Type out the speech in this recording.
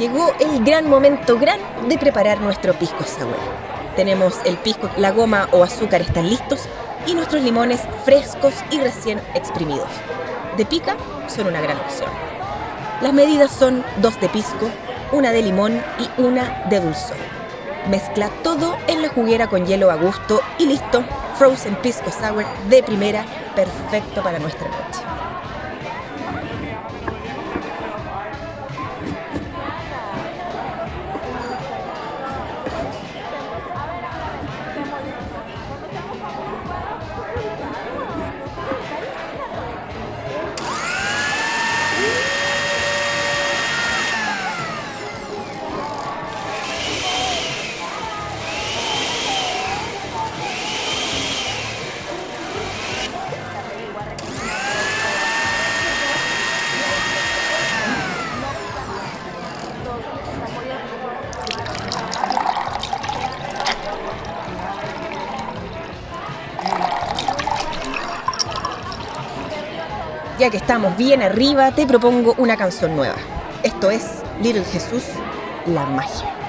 Llegó el gran momento gran de preparar nuestro pisco sour. Tenemos el pisco, la goma o azúcar están listos y nuestros limones frescos y recién exprimidos. De pica son una gran opción. Las medidas son dos de pisco, una de limón y una de dulzor. Mezcla todo en la juguera con hielo a gusto y listo. Frozen Pisco Sour de primera, perfecto para nuestra noche. Ya que estamos bien arriba, te propongo una canción nueva. Esto es Little Jesús, la magia.